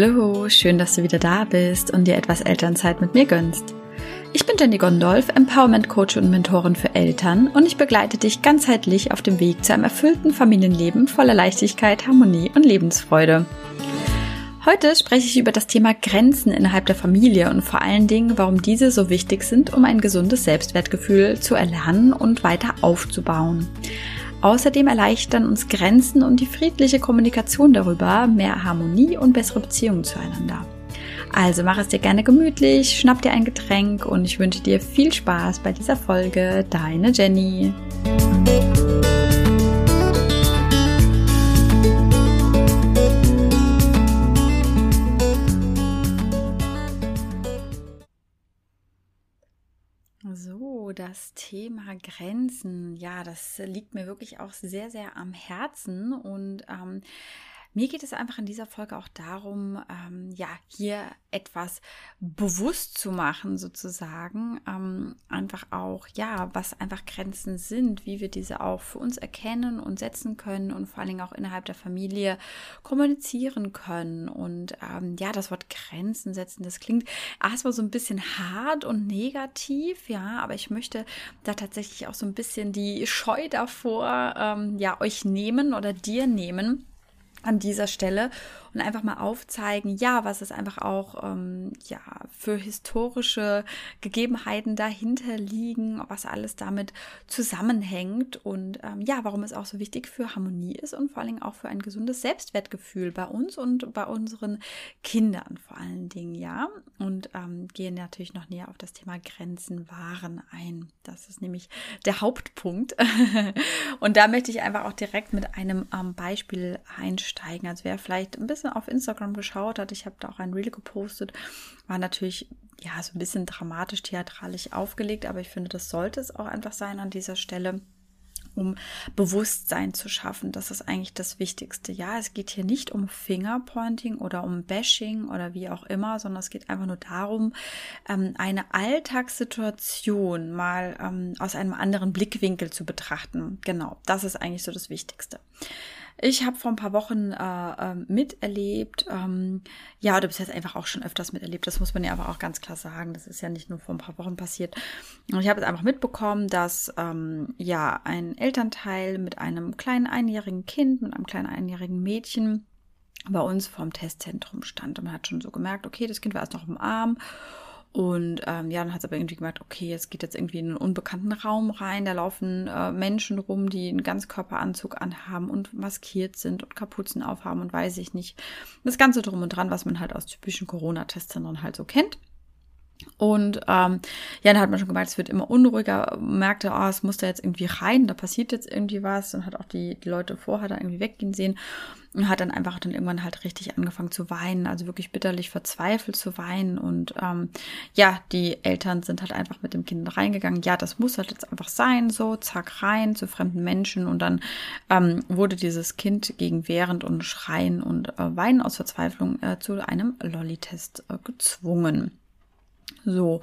Hallo, schön, dass du wieder da bist und dir etwas Elternzeit mit mir gönnst. Ich bin Jenny Gondolf, Empowerment Coach und Mentorin für Eltern und ich begleite dich ganzheitlich auf dem Weg zu einem erfüllten Familienleben voller Leichtigkeit, Harmonie und Lebensfreude. Heute spreche ich über das Thema Grenzen innerhalb der Familie und vor allen Dingen, warum diese so wichtig sind, um ein gesundes Selbstwertgefühl zu erlernen und weiter aufzubauen. Außerdem erleichtern uns Grenzen und die friedliche Kommunikation darüber mehr Harmonie und bessere Beziehungen zueinander. Also mach es dir gerne gemütlich, schnapp dir ein Getränk und ich wünsche dir viel Spaß bei dieser Folge. Deine Jenny. Das Thema Grenzen, ja, das liegt mir wirklich auch sehr, sehr am Herzen. Und ähm, mir geht es einfach in dieser Folge auch darum, ähm, ja, hier etwas bewusst zu machen, sozusagen. Ähm, einfach auch, ja, was einfach Grenzen sind, wie wir diese auch für uns erkennen und setzen können und vor allen Dingen auch innerhalb der Familie kommunizieren können. Und ähm, ja, das Wort Grenzen setzen, das klingt erstmal so ein bisschen hart und negativ, ja, aber ich möchte da tatsächlich auch so ein bisschen die Scheu davor, ähm, ja, euch nehmen oder dir nehmen an dieser Stelle und einfach mal aufzeigen, ja, was es einfach auch ähm, ja für historische Gegebenheiten dahinter liegen, was alles damit zusammenhängt und ähm, ja, warum es auch so wichtig für Harmonie ist und vor allen Dingen auch für ein gesundes Selbstwertgefühl bei uns und bei unseren Kindern vor allen Dingen, ja. Und ähm, gehen natürlich noch näher auf das Thema Grenzen wahren ein. Das ist nämlich der Hauptpunkt. und da möchte ich einfach auch direkt mit einem ähm, Beispiel einsteigen. Also wer vielleicht ein bisschen bisschen auf Instagram geschaut hat, ich habe da auch ein Reel gepostet, war natürlich ja so ein bisschen dramatisch, theatralisch aufgelegt, aber ich finde, das sollte es auch einfach sein an dieser Stelle um Bewusstsein zu schaffen. Das ist eigentlich das Wichtigste. Ja, es geht hier nicht um Fingerpointing oder um Bashing oder wie auch immer, sondern es geht einfach nur darum, ähm, eine Alltagssituation mal ähm, aus einem anderen Blickwinkel zu betrachten. Genau, das ist eigentlich so das Wichtigste. Ich habe vor ein paar Wochen äh, äh, miterlebt, ähm, ja, du bist jetzt einfach auch schon öfters miterlebt, das muss man ja aber auch ganz klar sagen. Das ist ja nicht nur vor ein paar Wochen passiert. Und ich habe jetzt einfach mitbekommen, dass ähm, ja ein Elternteil mit einem kleinen einjährigen Kind, mit einem kleinen einjährigen Mädchen bei uns vorm Testzentrum stand. Und man hat schon so gemerkt, okay, das Kind war erst noch im Arm und ähm, ja, dann hat es aber irgendwie gemerkt, okay, es geht jetzt irgendwie in einen unbekannten Raum rein. Da laufen äh, Menschen rum, die einen Ganzkörperanzug anhaben und maskiert sind und Kapuzen aufhaben und weiß ich nicht. Das Ganze drum und dran, was man halt aus typischen Corona-Testzentren halt so kennt. Und ähm, ja, dann hat man schon gemerkt, es wird immer unruhiger, merkte, oh, es muss da jetzt irgendwie rein, da passiert jetzt irgendwie was und hat auch die, die Leute vorher da irgendwie weggehen sehen und hat dann einfach dann irgendwann halt richtig angefangen zu weinen, also wirklich bitterlich verzweifelt zu weinen. Und ähm, ja, die Eltern sind halt einfach mit dem Kind reingegangen. Ja, das muss halt jetzt einfach sein, so, zack, rein zu fremden Menschen. Und dann ähm, wurde dieses Kind gegen Während und Schreien und äh, Weinen aus Verzweiflung äh, zu einem Lolli-Test äh, gezwungen. So.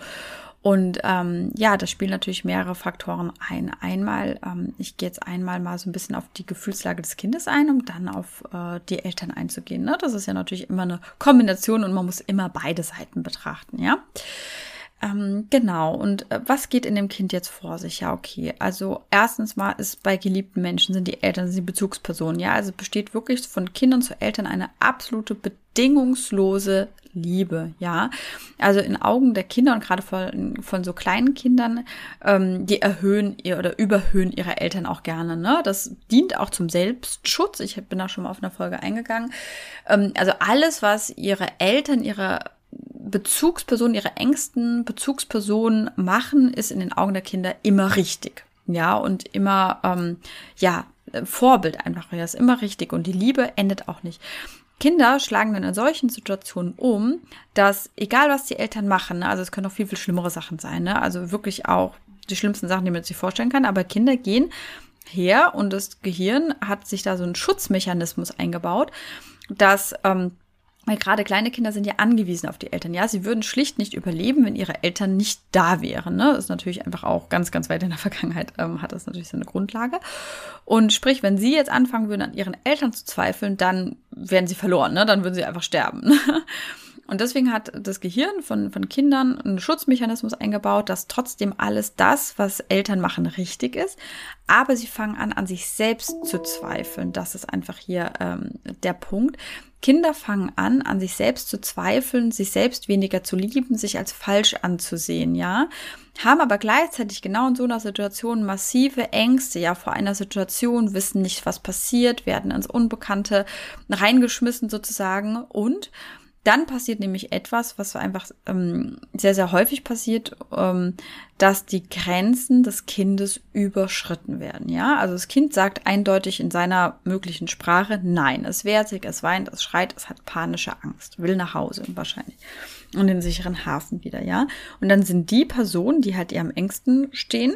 Und ähm, ja, das spielen natürlich mehrere Faktoren ein. Einmal, ähm, ich gehe jetzt einmal mal so ein bisschen auf die Gefühlslage des Kindes ein, um dann auf äh, die Eltern einzugehen. Ne? Das ist ja natürlich immer eine Kombination und man muss immer beide Seiten betrachten, ja. Ähm, genau, und äh, was geht in dem Kind jetzt vor sich? Ja, okay. Also erstens mal ist bei geliebten Menschen sind die Eltern sind die Bezugspersonen, ja. Also besteht wirklich von Kindern zu Eltern eine absolute bedingungslose Liebe, ja. Also in Augen der Kinder und gerade von, von so kleinen Kindern, ähm, die erhöhen ihr oder überhöhen ihre Eltern auch gerne. Ne? Das dient auch zum Selbstschutz. Ich bin da schon mal auf eine Folge eingegangen. Ähm, also alles, was ihre Eltern, ihre Bezugspersonen, ihre engsten Bezugspersonen machen, ist in den Augen der Kinder immer richtig. Ja, und immer, ähm, ja, Vorbild einfach. Ja, ist immer richtig. Und die Liebe endet auch nicht. Kinder schlagen dann in solchen Situationen um, dass egal was die Eltern machen, ne, also es können auch viel, viel schlimmere Sachen sein, ne, also wirklich auch die schlimmsten Sachen, die man sich vorstellen kann, aber Kinder gehen her und das Gehirn hat sich da so einen Schutzmechanismus eingebaut, dass ähm, weil gerade kleine Kinder sind ja angewiesen auf die Eltern. Ja, sie würden schlicht nicht überleben, wenn ihre Eltern nicht da wären. Ne? Das ist natürlich einfach auch ganz, ganz weit in der Vergangenheit, ähm, hat das natürlich seine Grundlage. Und sprich, wenn sie jetzt anfangen würden, an ihren Eltern zu zweifeln, dann wären sie verloren. Ne? Dann würden sie einfach sterben. Und deswegen hat das Gehirn von, von Kindern einen Schutzmechanismus eingebaut, dass trotzdem alles das, was Eltern machen, richtig ist. Aber sie fangen an, an sich selbst zu zweifeln. Das ist einfach hier ähm, der Punkt. Kinder fangen an, an sich selbst zu zweifeln, sich selbst weniger zu lieben, sich als falsch anzusehen, ja, haben aber gleichzeitig genau in so einer Situation massive Ängste, ja, vor einer Situation, wissen nicht, was passiert, werden ins Unbekannte reingeschmissen sozusagen. Und dann passiert nämlich etwas, was einfach ähm, sehr, sehr häufig passiert, ähm, dass die Grenzen des Kindes überschritten werden. Ja, also das Kind sagt eindeutig in seiner möglichen Sprache Nein. Es wehrt sich, es weint, es schreit, es hat panische Angst, will nach Hause wahrscheinlich und den sicheren Hafen wieder. Ja, und dann sind die Personen, die halt ihr am engsten stehen,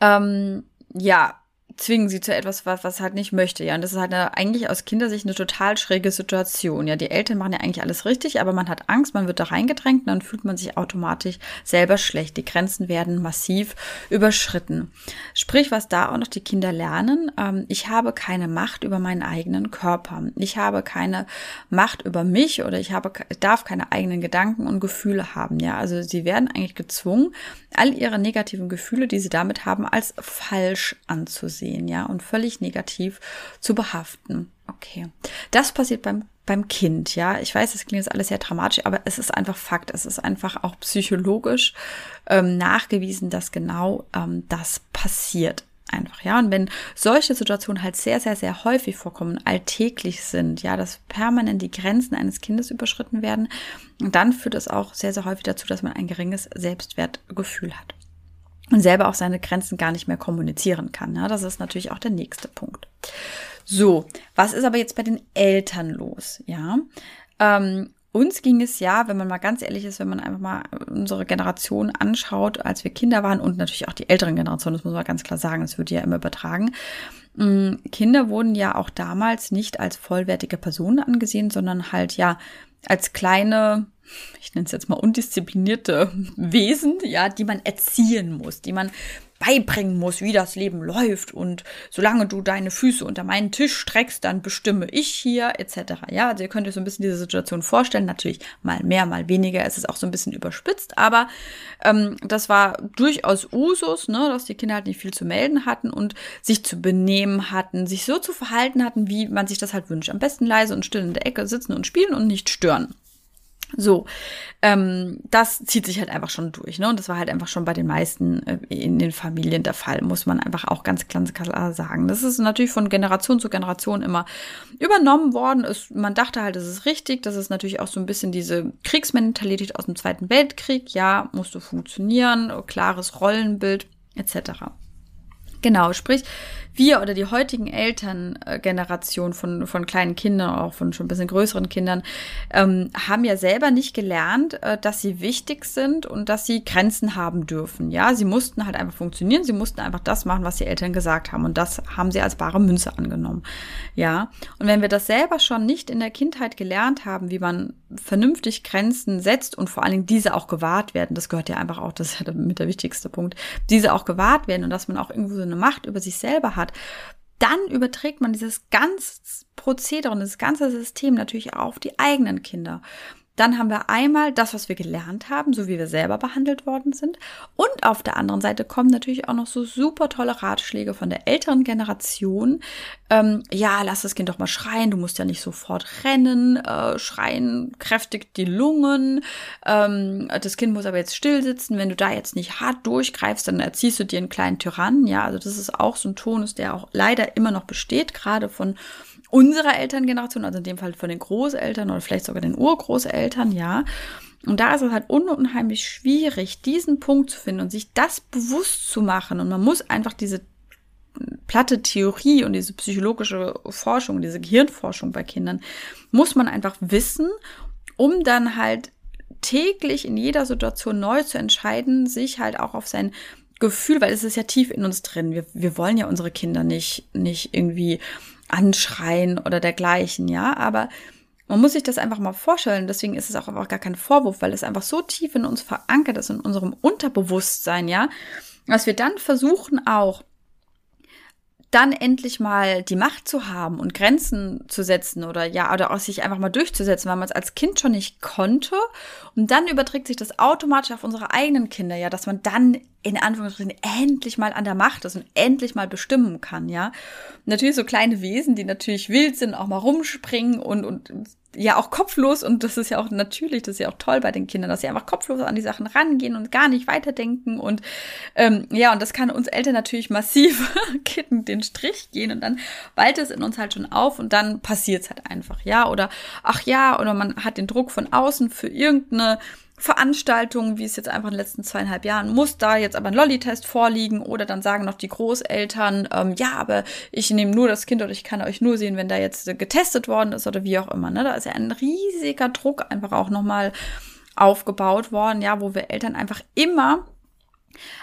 ähm, ja, zwingen sie zu etwas, was, was halt nicht möchte. Ja, und das ist halt eine, eigentlich aus Kindersicht eine total schräge Situation. Ja, die Eltern machen ja eigentlich alles richtig, aber man hat Angst, man wird da reingedrängt und dann fühlt man sich automatisch selber schlecht. Die Grenzen werden massiv überschritten. Sprich, was da auch noch die Kinder lernen, ähm, ich habe keine Macht über meinen eigenen Körper. Ich habe keine Macht über mich oder ich habe, darf keine eigenen Gedanken und Gefühle haben. Ja, also sie werden eigentlich gezwungen, all ihre negativen Gefühle, die sie damit haben, als falsch anzusehen, ja, und völlig negativ zu behaften. Okay. Das passiert beim beim Kind, ja. Ich weiß, das klingt jetzt alles sehr dramatisch, aber es ist einfach Fakt. Es ist einfach auch psychologisch ähm, nachgewiesen, dass genau ähm, das passiert einfach, ja. Und wenn solche Situationen halt sehr, sehr, sehr häufig vorkommen, alltäglich sind, ja, dass permanent die Grenzen eines Kindes überschritten werden, dann führt es auch sehr, sehr häufig dazu, dass man ein geringes Selbstwertgefühl hat und selber auch seine Grenzen gar nicht mehr kommunizieren kann. Ja, das ist natürlich auch der nächste Punkt. So, was ist aber jetzt bei den Eltern los? Ja, ähm, uns ging es ja, wenn man mal ganz ehrlich ist, wenn man einfach mal unsere Generation anschaut, als wir Kinder waren und natürlich auch die älteren Generationen, das muss man ganz klar sagen, das wird ja immer übertragen. Mm, Kinder wurden ja auch damals nicht als vollwertige Personen angesehen, sondern halt ja als kleine, ich nenne es jetzt mal undisziplinierte Wesen, ja, die man erziehen muss, die man beibringen muss, wie das Leben läuft und solange du deine Füße unter meinen Tisch streckst, dann bestimme ich hier etc. Ja, also ihr könnt euch so ein bisschen diese Situation vorstellen, natürlich mal mehr, mal weniger, es ist auch so ein bisschen überspitzt, aber ähm, das war durchaus Usus, ne, dass die Kinder halt nicht viel zu melden hatten und sich zu benehmen hatten, sich so zu verhalten hatten, wie man sich das halt wünscht. Am besten leise und still in der Ecke sitzen und spielen und nicht stören. So, ähm, das zieht sich halt einfach schon durch, ne? Und das war halt einfach schon bei den meisten äh, in den Familien der Fall, muss man einfach auch ganz klar sagen. Das ist natürlich von Generation zu Generation immer übernommen worden. Es, man dachte halt, das ist richtig. Das ist natürlich auch so ein bisschen diese Kriegsmentalität aus dem Zweiten Weltkrieg. Ja, musste funktionieren, klares Rollenbild etc. Genau, sprich, wir oder die heutigen Elterngeneration von, von kleinen Kindern, auch von schon ein bisschen größeren Kindern, ähm, haben ja selber nicht gelernt, äh, dass sie wichtig sind und dass sie Grenzen haben dürfen. Ja, sie mussten halt einfach funktionieren, sie mussten einfach das machen, was die Eltern gesagt haben. Und das haben sie als bare Münze angenommen. Ja, und wenn wir das selber schon nicht in der Kindheit gelernt haben, wie man vernünftig Grenzen setzt und vor allen Dingen diese auch gewahrt werden, das gehört ja einfach auch, das ist ja mit der wichtigste Punkt, diese auch gewahrt werden und dass man auch irgendwo so eine Macht über sich selber hat, dann überträgt man dieses ganze Prozedere und das ganze System natürlich auf die eigenen Kinder. Dann haben wir einmal das, was wir gelernt haben, so wie wir selber behandelt worden sind. Und auf der anderen Seite kommen natürlich auch noch so super tolle Ratschläge von der älteren Generation. Ähm, ja, lass das Kind doch mal schreien, du musst ja nicht sofort rennen. Äh, schreien kräftigt die Lungen. Ähm, das Kind muss aber jetzt still sitzen. Wenn du da jetzt nicht hart durchgreifst, dann erziehst du dir einen kleinen Tyrannen. Ja, also das ist auch so ein Tonus, der auch leider immer noch besteht, gerade von unserer Elterngeneration, also in dem Fall von den Großeltern oder vielleicht sogar den Urgroßeltern, ja. Und da ist es halt unheimlich schwierig, diesen Punkt zu finden und sich das bewusst zu machen. Und man muss einfach diese platte Theorie und diese psychologische Forschung, diese Gehirnforschung bei Kindern, muss man einfach wissen, um dann halt täglich in jeder Situation neu zu entscheiden, sich halt auch auf sein Gefühl, weil es ist ja tief in uns drin. Wir, wir wollen ja unsere Kinder nicht, nicht irgendwie anschreien oder dergleichen, ja, aber man muss sich das einfach mal vorstellen. Deswegen ist es auch einfach gar kein Vorwurf, weil es einfach so tief in uns verankert ist, in unserem Unterbewusstsein, ja, dass wir dann versuchen auch, dann endlich mal die Macht zu haben und Grenzen zu setzen oder ja, oder auch sich einfach mal durchzusetzen, weil man es als Kind schon nicht konnte. Und dann überträgt sich das automatisch auf unsere eigenen Kinder, ja, dass man dann in Anführungsstrichen endlich mal an der Macht ist und endlich mal bestimmen kann, ja. Natürlich so kleine Wesen, die natürlich wild sind, auch mal rumspringen und, und ja auch kopflos und das ist ja auch natürlich, das ist ja auch toll bei den Kindern, dass sie einfach kopflos an die Sachen rangehen und gar nicht weiterdenken und ähm, ja, und das kann uns Eltern natürlich massiv den Strich gehen und dann waltet es in uns halt schon auf und dann passiert es halt einfach, ja, oder ach ja, oder man hat den Druck von außen für irgendeine Veranstaltungen, wie es jetzt einfach in den letzten zweieinhalb Jahren, muss da jetzt aber ein Lolli-Test vorliegen oder dann sagen noch die Großeltern, ähm, ja, aber ich nehme nur das Kind oder ich kann euch nur sehen, wenn da jetzt getestet worden ist oder wie auch immer. Ne? Da ist ja ein riesiger Druck einfach auch nochmal aufgebaut worden, ja, wo wir Eltern einfach immer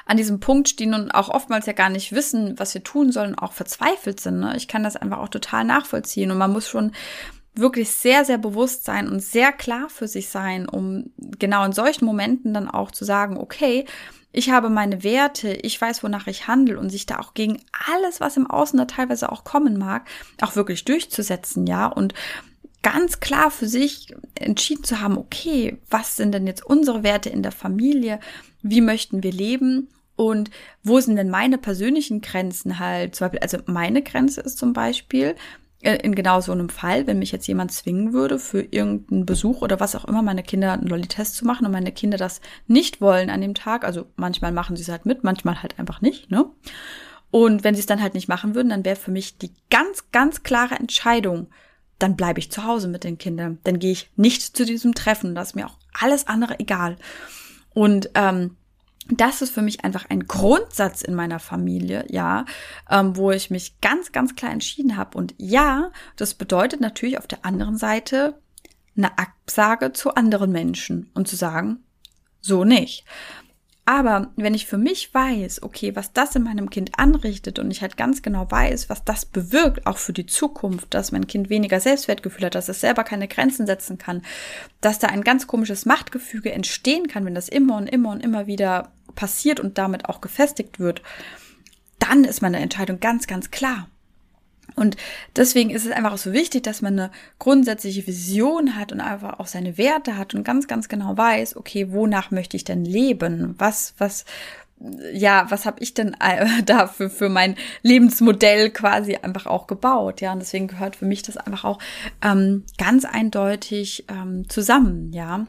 an diesem Punkt stehen und auch oftmals ja gar nicht wissen, was wir tun sollen, auch verzweifelt sind. Ne? Ich kann das einfach auch total nachvollziehen und man muss schon wirklich sehr, sehr bewusst sein und sehr klar für sich sein, um genau in solchen Momenten dann auch zu sagen, okay, ich habe meine Werte, ich weiß, wonach ich handle und sich da auch gegen alles, was im Außen da teilweise auch kommen mag, auch wirklich durchzusetzen, ja, und ganz klar für sich entschieden zu haben, okay, was sind denn jetzt unsere Werte in der Familie? Wie möchten wir leben? Und wo sind denn meine persönlichen Grenzen halt? Zum Beispiel, also meine Grenze ist zum Beispiel, in genau so einem Fall, wenn mich jetzt jemand zwingen würde, für irgendeinen Besuch oder was auch immer, meine Kinder einen Lolli-Test zu machen und meine Kinder das nicht wollen an dem Tag, also manchmal machen sie es halt mit, manchmal halt einfach nicht, ne? Und wenn sie es dann halt nicht machen würden, dann wäre für mich die ganz, ganz klare Entscheidung, dann bleibe ich zu Hause mit den Kindern. Dann gehe ich nicht zu diesem Treffen. Das ist mir auch alles andere egal. Und ähm, das ist für mich einfach ein Grundsatz in meiner Familie, ja, ähm, wo ich mich ganz, ganz klar entschieden habe. Und ja, das bedeutet natürlich auf der anderen Seite eine Absage zu anderen Menschen und zu sagen, so nicht. Aber wenn ich für mich weiß, okay, was das in meinem Kind anrichtet und ich halt ganz genau weiß, was das bewirkt, auch für die Zukunft, dass mein Kind weniger Selbstwertgefühl hat, dass es selber keine Grenzen setzen kann, dass da ein ganz komisches Machtgefüge entstehen kann, wenn das immer und immer und immer wieder passiert und damit auch gefestigt wird, dann ist meine Entscheidung ganz, ganz klar. Und deswegen ist es einfach auch so wichtig, dass man eine grundsätzliche Vision hat und einfach auch seine Werte hat und ganz, ganz genau weiß, okay, wonach möchte ich denn leben? Was, was, ja, was habe ich denn äh, dafür für mein Lebensmodell quasi einfach auch gebaut? Ja, und deswegen gehört für mich das einfach auch ähm, ganz eindeutig ähm, zusammen, ja.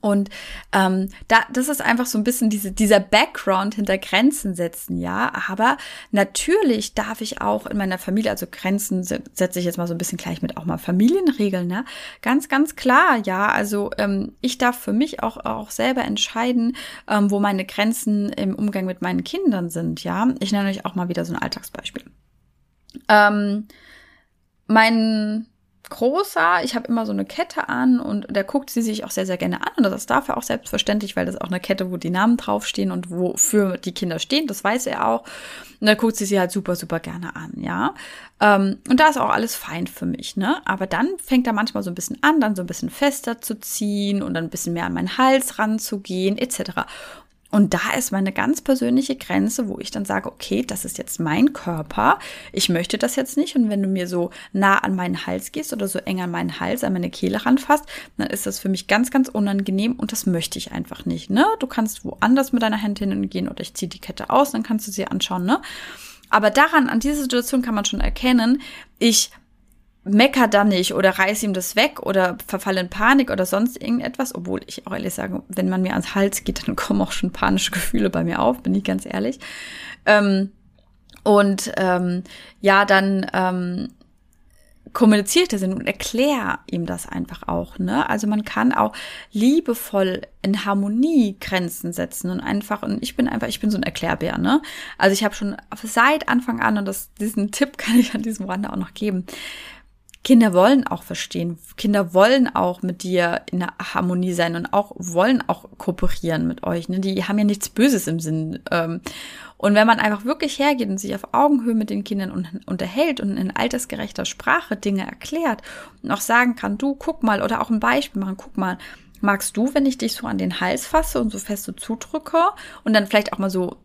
Und ähm, da, das ist einfach so ein bisschen diese, dieser Background hinter Grenzen setzen, ja. Aber natürlich darf ich auch in meiner Familie, also Grenzen setze ich jetzt mal so ein bisschen gleich mit auch mal Familienregeln, ne? Ganz, ganz klar, ja. Also ähm, ich darf für mich auch, auch selber entscheiden, ähm, wo meine Grenzen im Umgang mit meinen Kindern sind, ja. Ich nenne euch auch mal wieder so ein Alltagsbeispiel. Ähm, mein großer. Ich habe immer so eine Kette an und da guckt sie sich auch sehr, sehr gerne an. Und das ist dafür auch selbstverständlich, weil das auch eine Kette, wo die Namen draufstehen und wofür die Kinder stehen. Das weiß er auch. Und da guckt sie sie halt super, super gerne an, ja. Ähm, und da ist auch alles fein für mich, ne? Aber dann fängt er manchmal so ein bisschen an, dann so ein bisschen fester zu ziehen und dann ein bisschen mehr an meinen Hals ranzugehen, etc. Und da ist meine ganz persönliche Grenze, wo ich dann sage, okay, das ist jetzt mein Körper. Ich möchte das jetzt nicht. Und wenn du mir so nah an meinen Hals gehst oder so eng an meinen Hals, an meine Kehle ranfasst, dann ist das für mich ganz, ganz unangenehm und das möchte ich einfach nicht. Ne? Du kannst woanders mit deiner Hand hingehen oder ich ziehe die Kette aus, dann kannst du sie anschauen. Ne? Aber daran, an dieser Situation kann man schon erkennen, ich mecker dann nicht oder reiß ihm das weg oder verfalle in Panik oder sonst irgendetwas, obwohl ich auch ehrlich sage, wenn man mir ans Hals geht, dann kommen auch schon panische Gefühle bei mir auf, bin ich ganz ehrlich. Ähm, und ähm, ja, dann ähm, kommuniziert er und erklär ihm das einfach auch. Ne? Also man kann auch liebevoll in Harmonie Grenzen setzen und einfach, und ich bin einfach, ich bin so ein Erklärbär, ne? Also ich habe schon seit Anfang an, und das, diesen Tipp kann ich an diesem Rande auch noch geben, Kinder wollen auch verstehen. Kinder wollen auch mit dir in Harmonie sein und auch wollen auch kooperieren mit euch. Ne? Die haben ja nichts Böses im Sinn. Ähm, Und wenn man einfach wirklich hergeht und sich auf Augenhöhe mit den Kindern un unterhält und in altersgerechter Sprache Dinge erklärt und auch sagen kann, du guck mal oder auch ein Beispiel machen, guck mal, magst du, wenn ich dich so an den Hals fasse und so fest so zudrücke und dann vielleicht auch mal so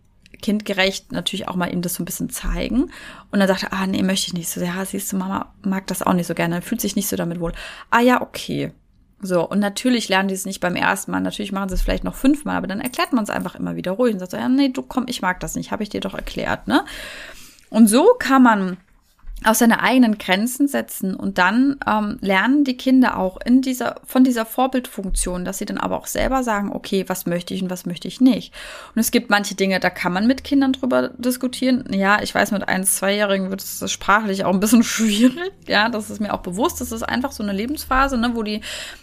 kindgerecht natürlich auch mal ihm das so ein bisschen zeigen. Und dann sagt er, ah, nee, möchte ich nicht so. Ja, siehst du, Mama mag das auch nicht so gerne, fühlt sich nicht so damit wohl. Ah ja, okay. So, und natürlich lernen die es nicht beim ersten Mal. Natürlich machen sie es vielleicht noch fünfmal, aber dann erklärt man es einfach immer wieder ruhig und sagt so, ja, nee, du komm, ich mag das nicht, habe ich dir doch erklärt, ne? Und so kann man auch seine eigenen Grenzen setzen und dann ähm, lernen die Kinder auch in dieser von dieser Vorbildfunktion, dass sie dann aber auch selber sagen, okay, was möchte ich und was möchte ich nicht. Und es gibt manche Dinge, da kann man mit Kindern drüber diskutieren. Ja, ich weiß, mit eins, zweijährigen wird es sprachlich auch ein bisschen schwierig. Ja, das ist mir auch bewusst. Das ist einfach so eine Lebensphase, ne, wo die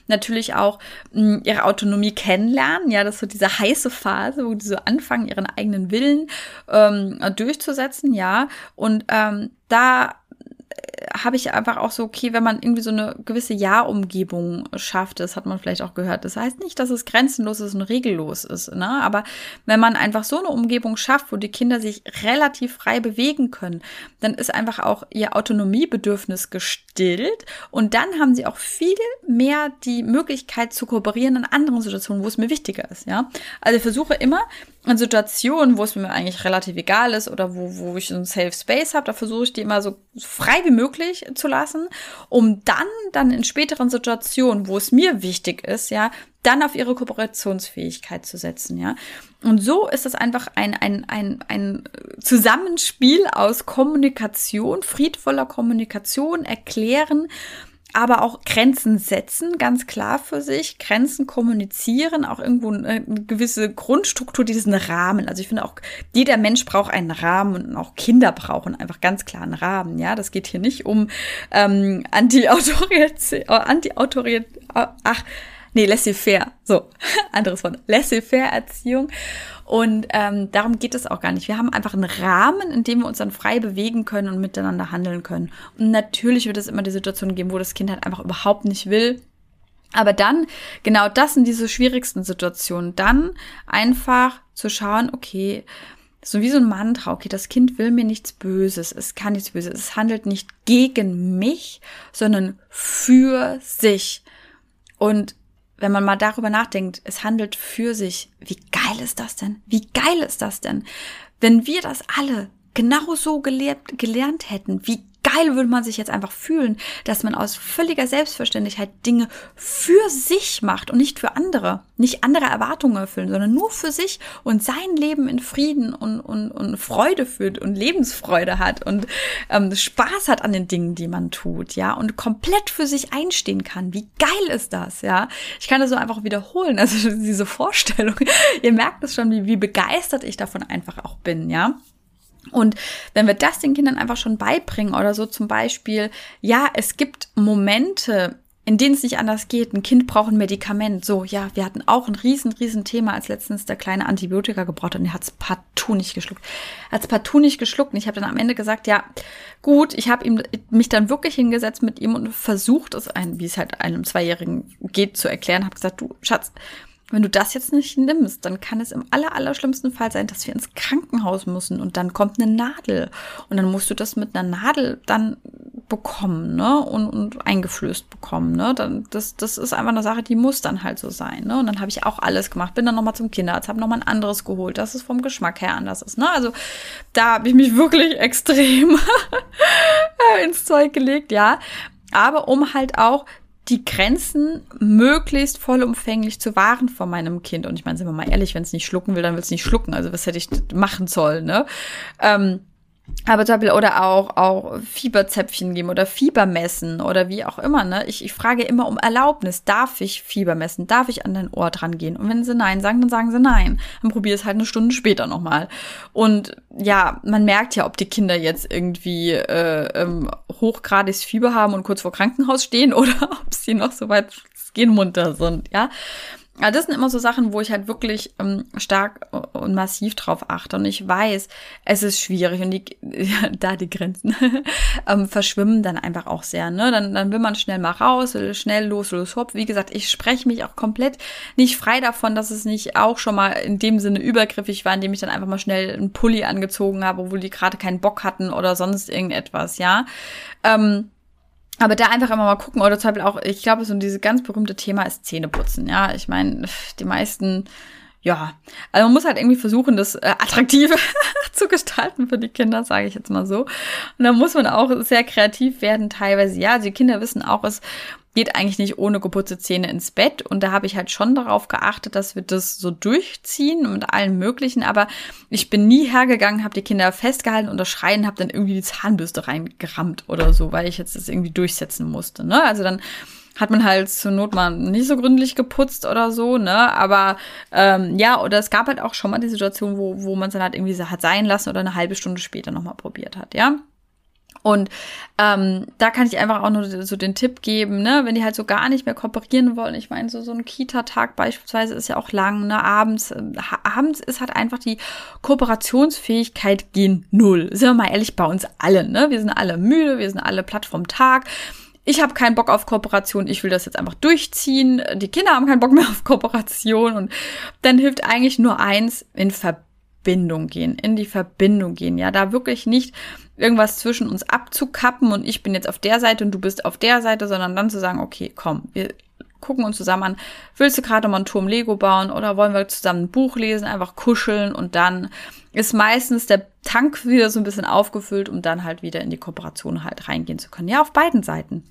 natürlich auch mh, hm, ihre Autonomie kennenlernen. Ja, das ist so diese heiße Phase, wo die so anfangen, ihren eigenen Willen ähm, durchzusetzen. Ja, und ähm, da habe ich einfach auch so, okay, wenn man irgendwie so eine gewisse Ja-Umgebung schafft, das hat man vielleicht auch gehört. Das heißt nicht, dass es grenzenlos ist und regellos ist, ne? Aber wenn man einfach so eine Umgebung schafft, wo die Kinder sich relativ frei bewegen können, dann ist einfach auch ihr Autonomiebedürfnis gestillt und dann haben sie auch viel mehr die Möglichkeit zu kooperieren in anderen Situationen, wo es mir wichtiger ist, ja? Also ich versuche immer in Situationen, wo es mir eigentlich relativ egal ist oder wo, wo ich einen Safe Space habe, da versuche ich die immer so frei wie möglich zu lassen, um dann, dann in späteren Situationen, wo es mir wichtig ist, ja, dann auf ihre Kooperationsfähigkeit zu setzen, ja. Und so ist es einfach ein, ein, ein, ein Zusammenspiel aus Kommunikation, friedvoller Kommunikation, erklären, aber auch Grenzen setzen, ganz klar für sich, Grenzen kommunizieren, auch irgendwo eine, gewisse Grundstruktur, diesen Rahmen. Also ich finde auch, jeder Mensch braucht einen Rahmen und auch Kinder brauchen einfach ganz klar einen Rahmen. Ja, das geht hier nicht um ähm, Anti-Autorität, Anti-Autorität, ach, nee, laissez-faire, so, anderes Wort, laissez-faire-Erziehung. Und ähm, darum geht es auch gar nicht. Wir haben einfach einen Rahmen, in dem wir uns dann frei bewegen können und miteinander handeln können. Und natürlich wird es immer die Situation geben, wo das Kind halt einfach überhaupt nicht will. Aber dann, genau das sind diese schwierigsten Situationen. Dann einfach zu schauen, okay, so wie so ein Mantra, okay, das Kind will mir nichts Böses, es kann nichts Böses, es handelt nicht gegen mich, sondern für sich. Und wenn man mal darüber nachdenkt, es handelt für sich. Wie geil ist das denn? Wie geil ist das denn? Wenn wir das alle genau so gelehrt, gelernt hätten, wie geil würde man sich jetzt einfach fühlen, dass man aus völliger Selbstverständlichkeit Dinge für sich macht und nicht für andere. Nicht andere Erwartungen erfüllen, sondern nur für sich und sein Leben in Frieden und, und, und Freude führt und Lebensfreude hat und ähm, Spaß hat an den Dingen, die man tut, ja, und komplett für sich einstehen kann. Wie geil ist das, ja? Ich kann das so einfach wiederholen, also diese Vorstellung. Ihr merkt es schon, wie, wie begeistert ich davon einfach auch bin, ja. Und wenn wir das den Kindern einfach schon beibringen oder so zum Beispiel, ja, es gibt Momente, in denen es nicht anders geht. Ein Kind braucht ein Medikament. So, ja, wir hatten auch ein riesen, riesen Thema, als letztens der kleine Antibiotika gebraucht hat und er hat es partout nicht geschluckt. Hat es partout nicht geschluckt und ich habe dann am Ende gesagt, ja, gut, ich habe ihm mich dann wirklich hingesetzt mit ihm und versucht es, ein, wie es halt einem Zweijährigen geht, zu erklären. Habe gesagt, du Schatz, wenn du das jetzt nicht nimmst, dann kann es im aller, aller schlimmsten Fall sein, dass wir ins Krankenhaus müssen und dann kommt eine Nadel. Und dann musst du das mit einer Nadel dann bekommen, ne, und, und eingeflößt bekommen, ne, dann, das, das ist einfach eine Sache, die muss dann halt so sein, ne, und dann habe ich auch alles gemacht, bin dann nochmal zum Kinderarzt, habe nochmal ein anderes geholt, dass es vom Geschmack her anders ist, ne, also da habe ich mich wirklich extrem ins Zeug gelegt, ja, aber um halt auch die Grenzen möglichst vollumfänglich zu wahren vor meinem Kind. Und ich meine, sind wir mal ehrlich, wenn es nicht schlucken will, dann will es nicht schlucken. Also was hätte ich machen sollen, ne? Ähm, aber zum Beispiel, oder auch, auch Fieberzäpfchen geben oder Fieber messen oder wie auch immer, ne? Ich, ich frage immer um Erlaubnis. Darf ich Fieber messen? Darf ich an dein Ohr dran gehen? Und wenn sie Nein sagen, dann sagen sie Nein. Dann probier es halt eine Stunde später nochmal. Und ja, man merkt ja, ob die Kinder jetzt irgendwie äh, ähm, hochgradiges Fieber haben und kurz vor Krankenhaus stehen oder ob sie noch so weit gehen munter sind, ja. Ja, das sind immer so Sachen, wo ich halt wirklich ähm, stark und massiv drauf achte. Und ich weiß, es ist schwierig und die, ja, da die Grenzen ähm, verschwimmen dann einfach auch sehr. Ne? Dann, dann will man schnell mal raus, schnell los, los, hopp. Wie gesagt, ich spreche mich auch komplett nicht frei davon, dass es nicht auch schon mal in dem Sinne übergriffig war, indem ich dann einfach mal schnell einen Pulli angezogen habe, obwohl die gerade keinen Bock hatten oder sonst irgendetwas, ja. Ähm, aber da einfach immer mal gucken oder zum Beispiel auch, ich glaube, so dieses ganz berühmte Thema ist Zähneputzen. Ja, ich meine, die meisten, ja, also man muss halt irgendwie versuchen, das äh, attraktive zu gestalten für die Kinder, sage ich jetzt mal so. Und da muss man auch sehr kreativ werden teilweise. Ja, also die Kinder wissen auch, es geht eigentlich nicht ohne geputzte Zähne ins Bett. Und da habe ich halt schon darauf geachtet, dass wir das so durchziehen mit allen möglichen. Aber ich bin nie hergegangen, habe die Kinder festgehalten und das Schreien, habe dann irgendwie die Zahnbürste reingerammt oder so, weil ich jetzt das irgendwie durchsetzen musste. Ne? Also dann hat man halt zur Not mal nicht so gründlich geputzt oder so, ne? Aber ähm, ja, oder es gab halt auch schon mal die Situation, wo, wo man es dann halt irgendwie hat sein lassen oder eine halbe Stunde später nochmal probiert hat, ja. Und ähm, da kann ich einfach auch nur so den Tipp geben, ne, wenn die halt so gar nicht mehr kooperieren wollen. Ich meine, so, so ein Kita-Tag beispielsweise ist ja auch lang, ne, abends. Äh, abends ist halt einfach die Kooperationsfähigkeit gehen null. Sind wir mal ehrlich, bei uns alle, ne? Wir sind alle müde, wir sind alle platt vom Tag ich habe keinen Bock auf Kooperation, ich will das jetzt einfach durchziehen. Die Kinder haben keinen Bock mehr auf Kooperation und dann hilft eigentlich nur eins, in Verbindung gehen, in die Verbindung gehen. Ja, da wirklich nicht irgendwas zwischen uns abzukappen und ich bin jetzt auf der Seite und du bist auf der Seite, sondern dann zu sagen, okay, komm, wir gucken uns zusammen an, willst du gerade mal einen Turm Lego bauen oder wollen wir zusammen ein Buch lesen, einfach kuscheln und dann ist meistens der Tank wieder so ein bisschen aufgefüllt, um dann halt wieder in die Kooperation halt reingehen zu können. Ja, auf beiden Seiten.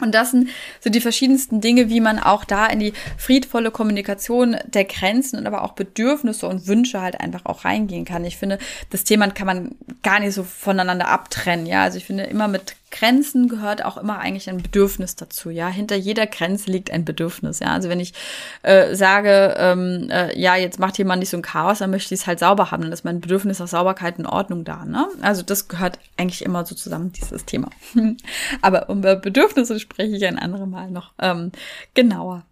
Und das sind so die verschiedensten Dinge, wie man auch da in die friedvolle Kommunikation der Grenzen und aber auch Bedürfnisse und Wünsche halt einfach auch reingehen kann. Ich finde, das Thema kann man gar nicht so voneinander abtrennen. Ja, also ich finde immer mit Grenzen gehört auch immer eigentlich ein Bedürfnis dazu. Ja, hinter jeder Grenze liegt ein Bedürfnis. Ja, also wenn ich äh, sage, ähm, äh, ja, jetzt macht jemand nicht so ein Chaos, dann möchte ich es halt sauber haben, dann ist mein Bedürfnis nach Sauberkeit in Ordnung da. Ne? Also das gehört eigentlich immer so zusammen, dieses Thema. Aber über Bedürfnisse spreche ich ein anderes Mal noch ähm, genauer.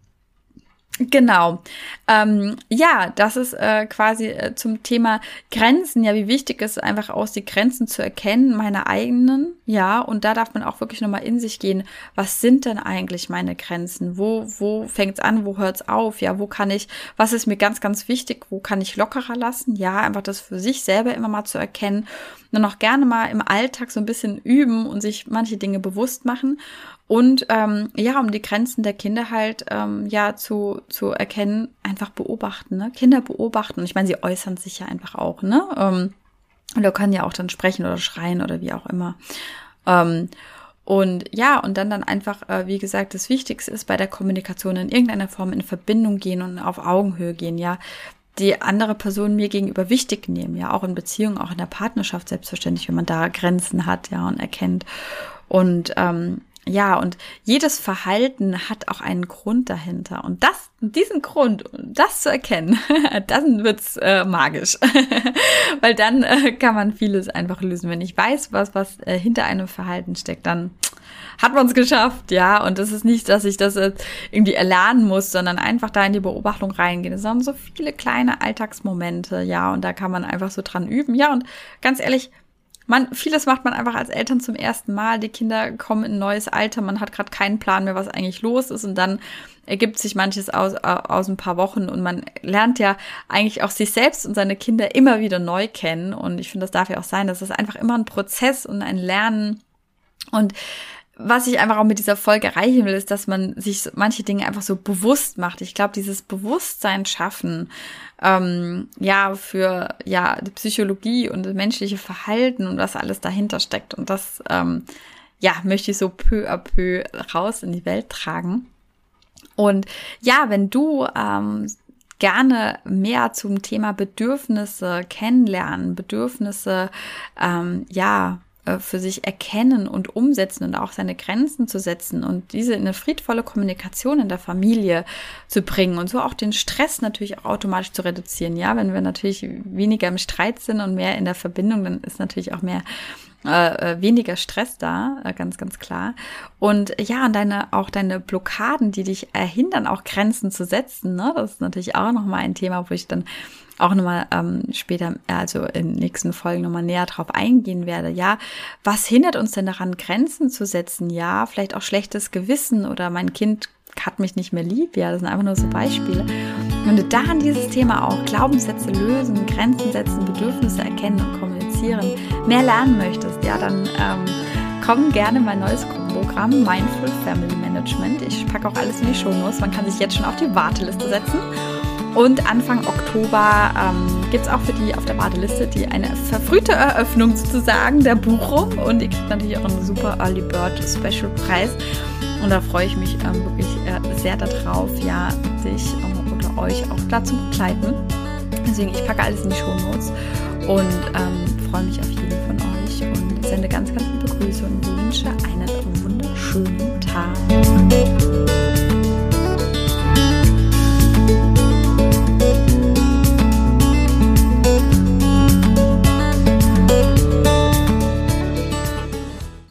Genau. Ähm, ja, das ist äh, quasi äh, zum Thema Grenzen. Ja, wie wichtig es einfach aus, die Grenzen zu erkennen, meine eigenen. Ja, und da darf man auch wirklich nochmal in sich gehen. Was sind denn eigentlich meine Grenzen? Wo, wo fängt's an? Wo hört's auf? Ja, wo kann ich, was ist mir ganz, ganz wichtig? Wo kann ich lockerer lassen? Ja, einfach das für sich selber immer mal zu erkennen. Und auch gerne mal im Alltag so ein bisschen üben und sich manche Dinge bewusst machen. Und ähm, ja, um die Grenzen der Kinder halt ähm, ja zu, zu erkennen, einfach beobachten, ne? Kinder beobachten. Ich meine, sie äußern sich ja einfach auch, ne? Ähm, oder können ja auch dann sprechen oder schreien oder wie auch immer. Ähm, und ja, und dann dann einfach, äh, wie gesagt, das Wichtigste ist bei der Kommunikation in irgendeiner Form in Verbindung gehen und auf Augenhöhe gehen, ja. Die andere Person mir gegenüber wichtig nehmen, ja, auch in Beziehungen, auch in der Partnerschaft selbstverständlich, wenn man da Grenzen hat, ja, und erkennt. Und ähm, ja, und jedes Verhalten hat auch einen Grund dahinter. Und das, diesen Grund, das zu erkennen, dann wird's äh, magisch. Weil dann äh, kann man vieles einfach lösen. Wenn ich weiß, was, was äh, hinter einem Verhalten steckt, dann hat man es geschafft, ja. Und es ist nicht, dass ich das irgendwie erlernen muss, sondern einfach da in die Beobachtung reingehen. Es sind so viele kleine Alltagsmomente, ja. Und da kann man einfach so dran üben. Ja, und ganz ehrlich, man, vieles macht man einfach als Eltern zum ersten Mal. Die Kinder kommen in ein neues Alter, man hat gerade keinen Plan mehr, was eigentlich los ist. Und dann ergibt sich manches aus, aus ein paar Wochen. Und man lernt ja eigentlich auch sich selbst und seine Kinder immer wieder neu kennen. Und ich finde, das darf ja auch sein, das ist einfach immer ein Prozess und ein Lernen. Und was ich einfach auch mit dieser Folge erreichen will, ist, dass man sich manche Dinge einfach so bewusst macht. Ich glaube, dieses Bewusstsein schaffen, ähm, ja, für ja die Psychologie und das menschliche Verhalten und was alles dahinter steckt. Und das, ähm, ja, möchte ich so peu à peu raus in die Welt tragen. Und ja, wenn du ähm, gerne mehr zum Thema Bedürfnisse kennenlernen, Bedürfnisse, ähm, ja, für sich erkennen und umsetzen und auch seine Grenzen zu setzen und diese in eine friedvolle Kommunikation in der Familie zu bringen und so auch den Stress natürlich auch automatisch zu reduzieren. Ja, wenn wir natürlich weniger im Streit sind und mehr in der Verbindung, dann ist natürlich auch mehr äh, äh, weniger Stress da, äh, ganz, ganz klar. Und ja, und deine, auch deine Blockaden, die dich erhindern, auch Grenzen zu setzen, ne? das ist natürlich auch nochmal ein Thema, wo ich dann auch nochmal ähm, später, also in nächsten Folgen nochmal näher drauf eingehen werde. Ja, was hindert uns denn daran, Grenzen zu setzen? Ja, vielleicht auch schlechtes Gewissen oder mein Kind hat mich nicht mehr lieb. Ja, das sind einfach nur so Beispiele. Wenn du daran dieses Thema auch Glaubenssätze lösen, Grenzen setzen, Bedürfnisse erkennen und kommunizieren, mehr lernen möchtest, ja, dann ähm, komm gerne mein neues Programm Mindful Family Management. Ich packe auch alles in die Show Notes. Man kann sich jetzt schon auf die Warteliste setzen. Und Anfang Oktober ähm, gibt es auch für die auf der Warteliste die eine verfrühte Eröffnung sozusagen der Buchung. Und ihr kriegt natürlich auch einen super Early Bird Special Preis. Und da freue ich mich ähm, wirklich äh, sehr darauf, ja, dich ähm, oder euch auch dazu begleiten. Deswegen, ich packe alles in die Show Notes und ähm, freue mich auf jeden von euch und sende ganz, ganz liebe Grüße und wünsche einen wunderschönen Tag.